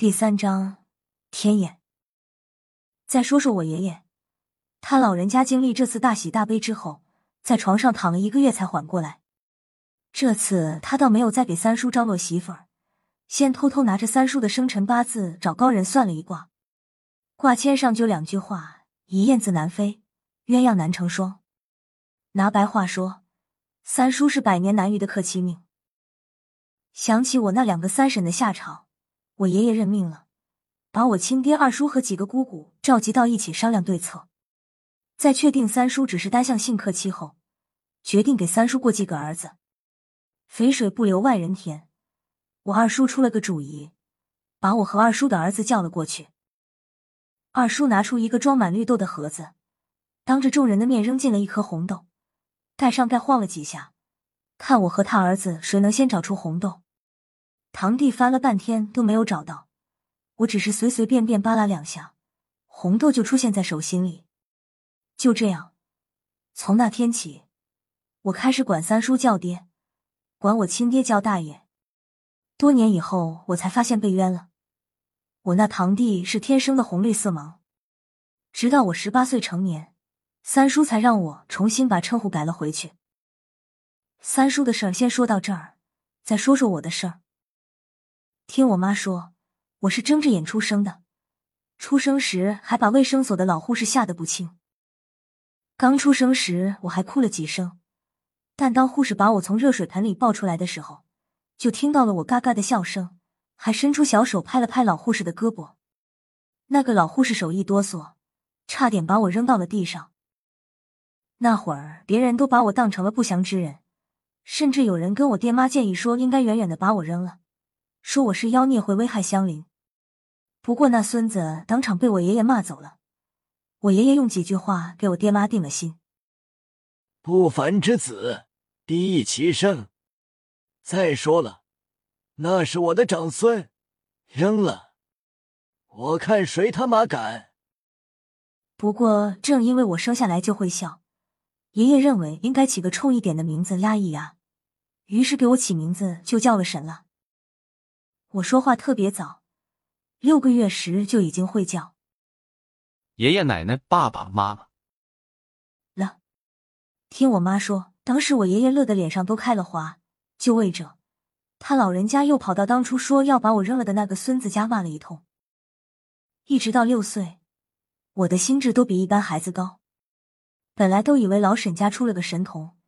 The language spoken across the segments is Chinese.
第三章天眼。再说说我爷爷，他老人家经历这次大喜大悲之后，在床上躺了一个月才缓过来。这次他倒没有再给三叔张罗媳妇儿，先偷偷拿着三叔的生辰八字找高人算了一卦，卦签上就两句话：一燕子难飞，鸳鸯难成双。拿白话说，三叔是百年难遇的克妻命。想起我那两个三婶的下场，我爷爷认命了，把我亲爹、二叔和几个姑姑召集到一起商量对策。在确定三叔只是单向性克妻后，决定给三叔过继个儿子。肥水不流外人田，我二叔出了个主意，把我和二叔的儿子叫了过去。二叔拿出一个装满绿豆的盒子，当着众人的面扔进了一颗红豆，盖上盖晃了几下，看我和他儿子谁能先找出红豆。堂弟翻了半天都没有找到，我只是随随便便扒拉两下，红豆就出现在手心里。就这样，从那天起，我开始管三叔叫爹。管我亲爹叫大爷，多年以后我才发现被冤了。我那堂弟是天生的红绿色盲，直到我十八岁成年，三叔才让我重新把称呼改了回去。三叔的事儿先说到这儿，再说说我的事儿。听我妈说，我是睁着眼出生的，出生时还把卫生所的老护士吓得不轻。刚出生时我还哭了几声。但当护士把我从热水盆里抱出来的时候，就听到了我嘎嘎的笑声，还伸出小手拍了拍老护士的胳膊。那个老护士手一哆嗦，差点把我扔到了地上。那会儿别人都把我当成了不祥之人，甚至有人跟我爹妈建议说应该远远的把我扔了，说我是妖孽会危害乡邻。不过那孙子当场被我爷爷骂走了，我爷爷用几句话给我爹妈定了心：不凡之子。低一其生。再说了，那是我的长孙，扔了，我看谁他妈敢！不过正因为我生下来就会笑，爷爷认为应该起个冲一点的名字压一压，于是给我起名字就叫了神了。我说话特别早，六个月时就已经会叫爷爷奶奶、爸爸妈妈了。听我妈说。当时我爷爷乐得脸上都开了花，就为这，他老人家又跑到当初说要把我扔了的那个孙子家骂了一通。一直到六岁，我的心智都比一般孩子高。本来都以为老沈家出了个神童，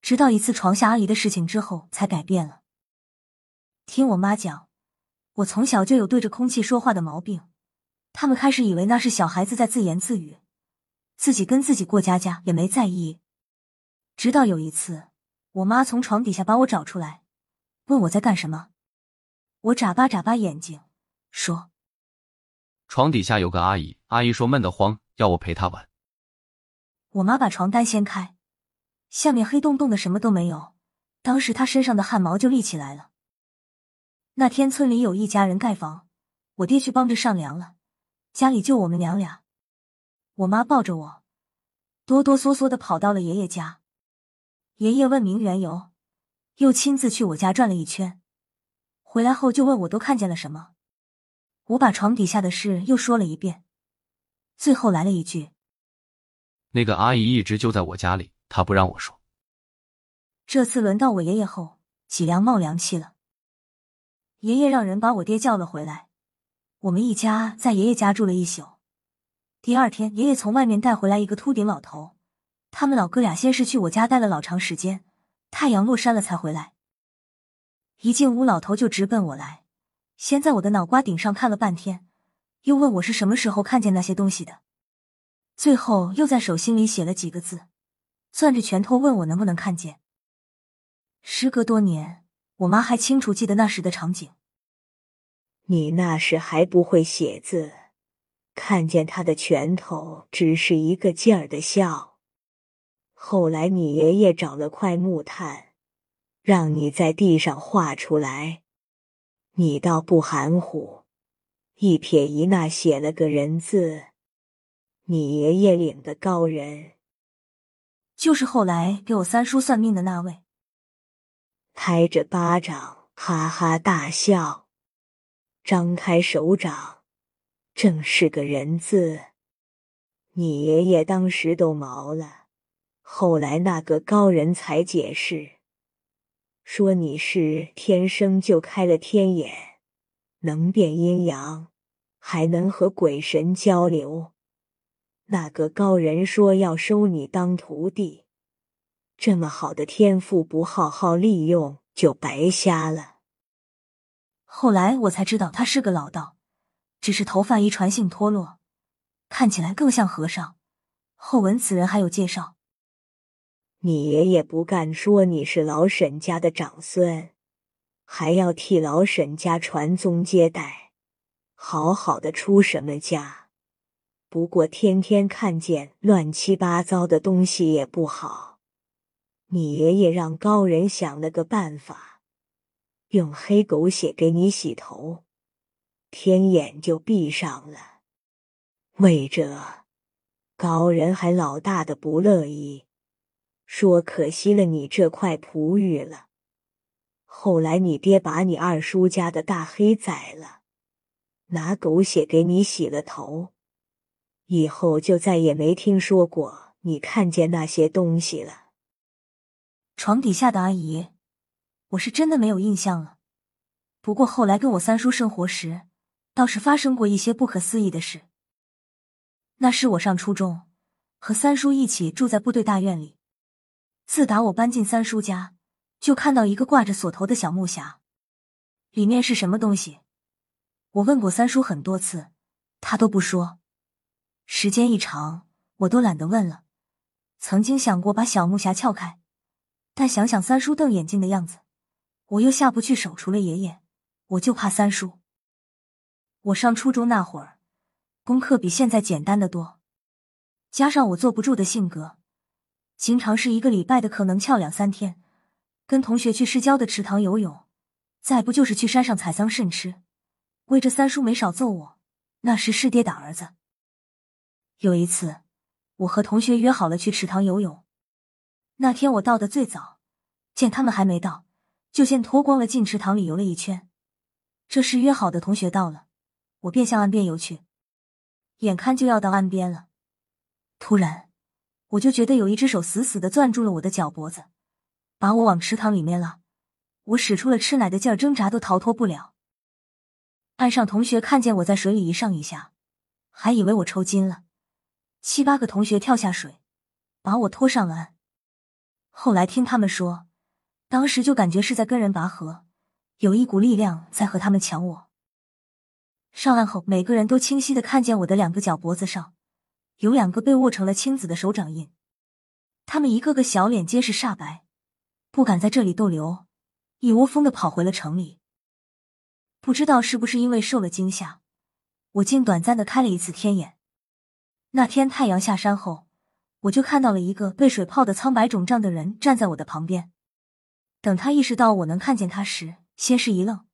直到一次床下阿姨的事情之后才改变了。听我妈讲，我从小就有对着空气说话的毛病，他们开始以为那是小孩子在自言自语，自己跟自己过家家也没在意。直到有一次，我妈从床底下把我找出来，问我在干什么。我眨巴眨巴眼睛，说：“床底下有个阿姨，阿姨说闷得慌，要我陪她玩。”我妈把床单掀开，下面黑洞洞的，什么都没有。当时她身上的汗毛就立起来了。那天村里有一家人盖房，我爹去帮着上梁了，家里就我们娘俩。我妈抱着我，哆哆嗦嗦的跑到了爷爷家。爷爷问明缘由，又亲自去我家转了一圈，回来后就问我都看见了什么。我把床底下的事又说了一遍，最后来了一句：“那个阿姨一直就在我家里，她不让我说。”这次轮到我爷爷后，脊梁冒凉气了。爷爷让人把我爹叫了回来，我们一家在爷爷家住了一宿。第二天，爷爷从外面带回来一个秃顶老头。他们老哥俩先是去我家待了老长时间，太阳落山了才回来。一进屋，老头就直奔我来，先在我的脑瓜顶上看了半天，又问我是什么时候看见那些东西的，最后又在手心里写了几个字，攥着拳头问我能不能看见。时隔多年，我妈还清楚记得那时的场景。你那时还不会写字，看见他的拳头只是一个劲儿的笑。后来，你爷爷找了块木炭，让你在地上画出来。你倒不含糊，一撇一捺写了个人字。你爷爷领的高人，就是后来给我三叔算命的那位。拍着巴掌，哈哈大笑。张开手掌，正是个人字。你爷爷当时都毛了，后来那个高人才解释，说你是天生就开了天眼，能辨阴阳，还能和鬼神交流。那个高人说要收你当徒弟，这么好的天赋不好好利用，就白瞎了。后来我才知道他是个老道，只是头发遗传性脱落，看起来更像和尚。后文此人还有介绍，你爷爷不干说你是老沈家的长孙，还要替老沈家传宗接代，好好的出什么家。不过天天看见乱七八糟的东西也不好。你爷爷让高人想了个办法，用黑狗血给你洗头，天眼就闭上了。为这，高人还老大的不乐意，说可惜了你这块璞玉了。后来你爹把你二叔家的大黑宰了，拿狗血给你洗了头。以后就再也没听说过你看见那些东西了。床底下的阿姨，我是真的没有印象了。不过后来跟我三叔生活时，倒是发生过一些不可思议的事。那是我上初中，和三叔一起住在部队大院里。自打我搬进三叔家，就看到一个挂着锁头的小木匣，里面是什么东西？我问过三叔很多次，他都不说。时间一长，我都懒得问了。曾经想过把小木匣撬开，但想想三叔瞪眼睛的样子，我又下不去手。除了爷爷，我就怕三叔。我上初中那会儿，功课比现在简单的多，加上我坐不住的性格，经常是一个礼拜的课能翘两三天，跟同学去市郊的池塘游泳，再不就是去山上采桑葚吃。为这三叔没少揍我，那时是爹打儿子。有一次，我和同学约好了去池塘游泳。那天我到的最早，见他们还没到，就先脱光了进池塘里游了一圈。这时约好的同学到了，我便向岸边游去。眼看就要到岸边了，突然我就觉得有一只手死死的攥住了我的脚脖子，把我往池塘里面拉。我使出了吃奶的劲儿，挣扎都逃脱不了。岸上同学看见我在水里一上一下，还以为我抽筋了。七八个同学跳下水，把我拖上了岸。后来听他们说，当时就感觉是在跟人拔河，有一股力量在和他们抢我。上岸后，每个人都清晰的看见我的两个脚脖子上有两个被握成了青紫的手掌印，他们一个个小脸皆是煞白，不敢在这里逗留，一窝蜂的跑回了城里。不知道是不是因为受了惊吓，我竟短暂的开了一次天眼。那天太阳下山后，我就看到了一个被水泡的苍白肿胀的人站在我的旁边。等他意识到我能看见他时，先是一愣，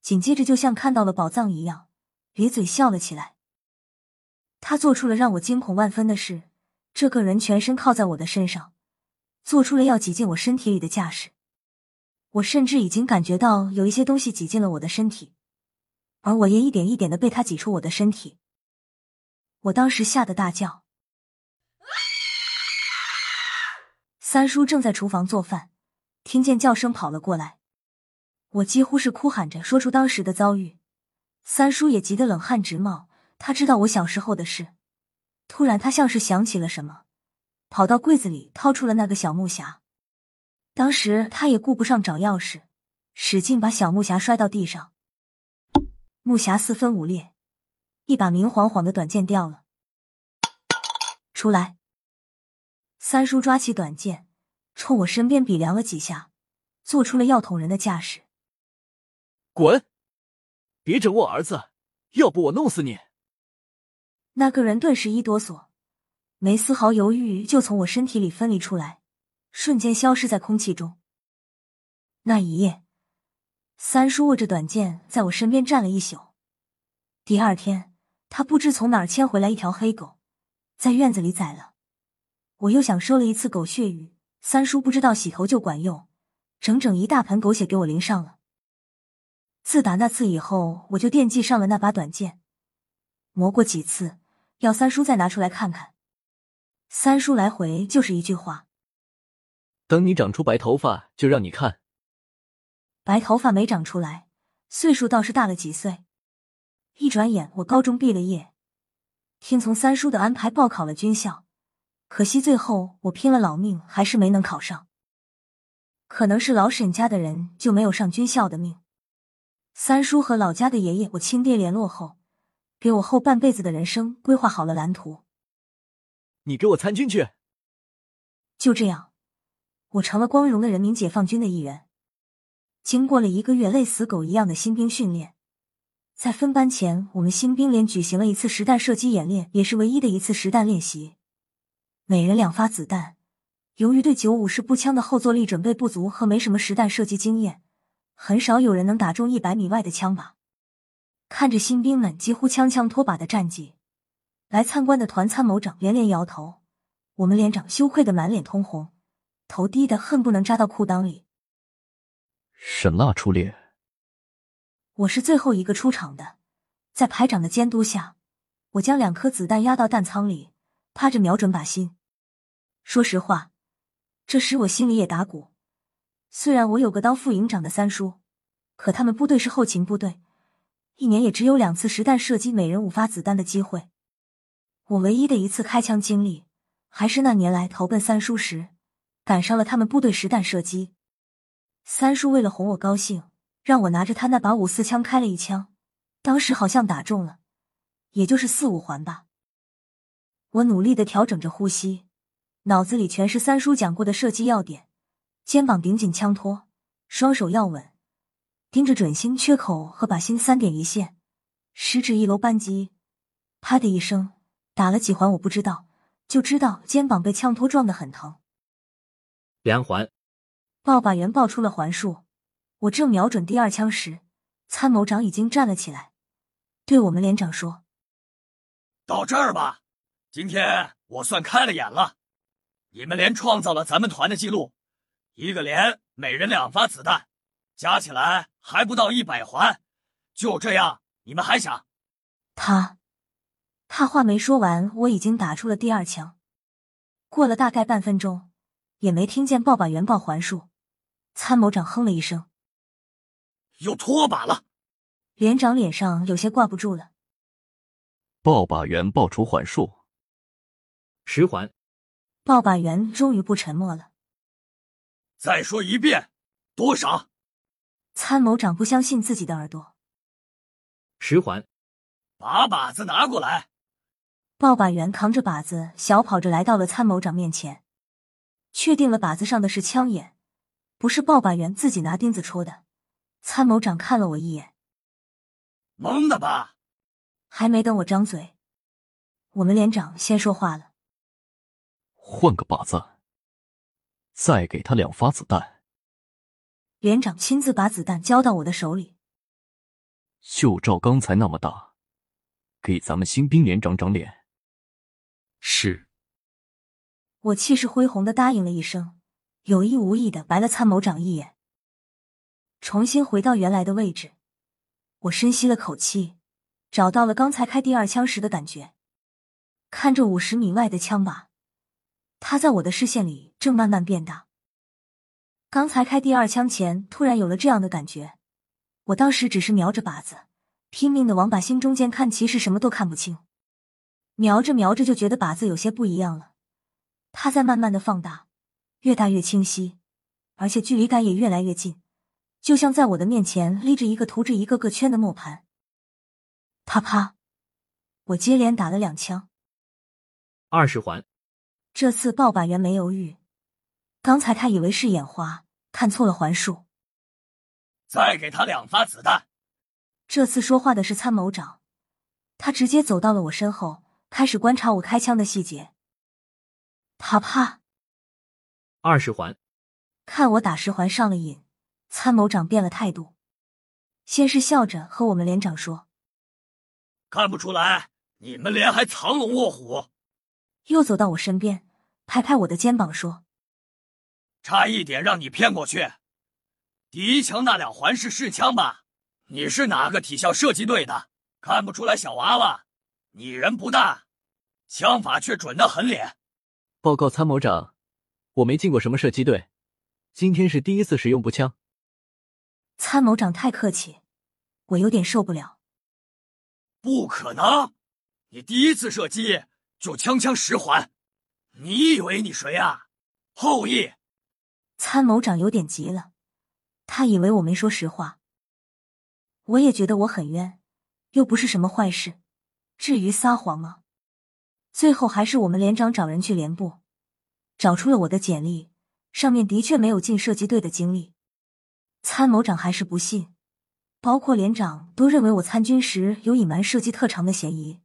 紧接着就像看到了宝藏一样，咧嘴笑了起来。他做出了让我惊恐万分的事。这个人全身靠在我的身上，做出了要挤进我身体里的架势。我甚至已经感觉到有一些东西挤进了我的身体，而我也一点一点的被他挤出我的身体。我当时吓得大叫。三叔正在厨房做饭，听见叫声跑了过来。我几乎是哭喊着说出当时的遭遇。三叔也急得冷汗直冒，他知道我小时候的事。突然，他像是想起了什么，跑到柜子里掏出了那个小木匣。当时他也顾不上找钥匙，使劲把小木匣摔到地上，木匣四分五裂。一把明晃晃的短剑掉了出来，三叔抓起短剑，冲我身边比量了几下，做出了要捅人的架势。滚！别整我儿子，要不我弄死你！那个人顿时一哆嗦，没丝毫犹豫就从我身体里分离出来，瞬间消失在空气中。那一夜，三叔握着短剑在我身边站了一宿。第二天。他不知从哪儿牵回来一条黑狗，在院子里宰了。我又想收了一次狗血浴，三叔不知道洗头就管用，整整一大盆狗血给我淋上了。自打那次以后，我就惦记上了那把短剑，磨过几次，要三叔再拿出来看看。三叔来回就是一句话：“等你长出白头发，就让你看。”白头发没长出来，岁数倒是大了几岁。一转眼，我高中毕了业，听从三叔的安排报考了军校，可惜最后我拼了老命还是没能考上。可能是老沈家的人就没有上军校的命。三叔和老家的爷爷我亲爹联络后，给我后半辈子的人生规划好了蓝图。你给我参军去。就这样，我成了光荣的人民解放军的一员。经过了一个月累死狗一样的新兵训练。在分班前，我们新兵连举行了一次实弹射击演练，也是唯一的一次实弹练习。每人两发子弹。由于对九五式步枪的后坐力准备不足和没什么实弹射击经验，很少有人能打中一百米外的枪靶。看着新兵们几乎枪枪脱靶的战绩，来参观的团参谋长连连摇头，我们连长羞愧的满脸通红，头低的恨不能扎到裤裆里。沈蜡出列。我是最后一个出场的，在排长的监督下，我将两颗子弹压到弹仓里，趴着瞄准靶心。说实话，这时我心里也打鼓。虽然我有个当副营长的三叔，可他们部队是后勤部队，一年也只有两次实弹射击每人五发子弹的机会。我唯一的一次开枪经历，还是那年来投奔三叔时，赶上了他们部队实弹射击。三叔为了哄我高兴。让我拿着他那把五四枪开了一枪，当时好像打中了，也就是四五环吧。我努力的调整着呼吸，脑子里全是三叔讲过的射击要点：肩膀顶紧枪托，双手要稳，盯着准心、缺口和靶心三点一线，十指一搂扳机。啪的一声，打了几环我不知道，就知道肩膀被枪托撞得很疼。连环，爆靶员爆出了环数。我正瞄准第二枪时，参谋长已经站了起来，对我们连长说：“到这儿吧，今天我算开了眼了。你们连创造了咱们团的记录，一个连每人两发子弹，加起来还不到一百环。就这样，你们还想？”他，他话没说完，我已经打出了第二枪。过了大概半分钟，也没听见报把员报环数，参谋长哼了一声。又脱靶了，连长脸上有些挂不住了。报把员报出环数，十环。报把员终于不沉默了。再说一遍，多少？参谋长不相信自己的耳朵。十环。把靶子拿过来。报把员扛着靶子，小跑着来到了参谋长面前，确定了靶子上的是枪眼，不是报把员自己拿钉子戳的。参谋长看了我一眼，蒙的吧？还没等我张嘴，我们连长先说话了：“换个靶子，再给他两发子弹。”连长亲自把子弹交到我的手里，就照刚才那么大，给咱们新兵连长长脸。是。我气势恢宏的答应了一声，有意无意的白了参谋长一眼。重新回到原来的位置，我深吸了口气，找到了刚才开第二枪时的感觉。看着五十米外的枪靶，他在我的视线里正慢慢变大。刚才开第二枪前，突然有了这样的感觉。我当时只是瞄着靶子，拼命的往靶心中间看，其实什么都看不清。瞄着瞄着，就觉得靶子有些不一样了，它在慢慢的放大，越大越清晰，而且距离感也越来越近。就像在我的面前立着一个涂着一个个圈的磨盘，啪啪，我接连打了两枪，二十环。这次报板员没犹豫，刚才他以为是眼花，看错了环数。再给他两发子弹。这次说话的是参谋长，他直接走到了我身后，开始观察我开枪的细节。啪啪，二十环。看我打十环上了瘾。参谋长变了态度，先是笑着和我们连长说：“看不出来，你们连还藏龙卧虎。”又走到我身边，拍拍我的肩膀说：“差一点让你骗过去。第一枪那两环是试枪吧？你是哪个体校射击队的？看不出来小娃娃，你人不大，枪法却准得很脸。报告参谋长，我没进过什么射击队，今天是第一次使用步枪。参谋长太客气，我有点受不了。不可能，你第一次射击就枪枪十环，你以为你谁啊？后羿！参谋长有点急了，他以为我没说实话。我也觉得我很冤，又不是什么坏事，至于撒谎吗？最后还是我们连长找人去连部，找出了我的简历，上面的确没有进射击队的经历。参谋长还是不信，包括连长都认为我参军时有隐瞒射击特长的嫌疑。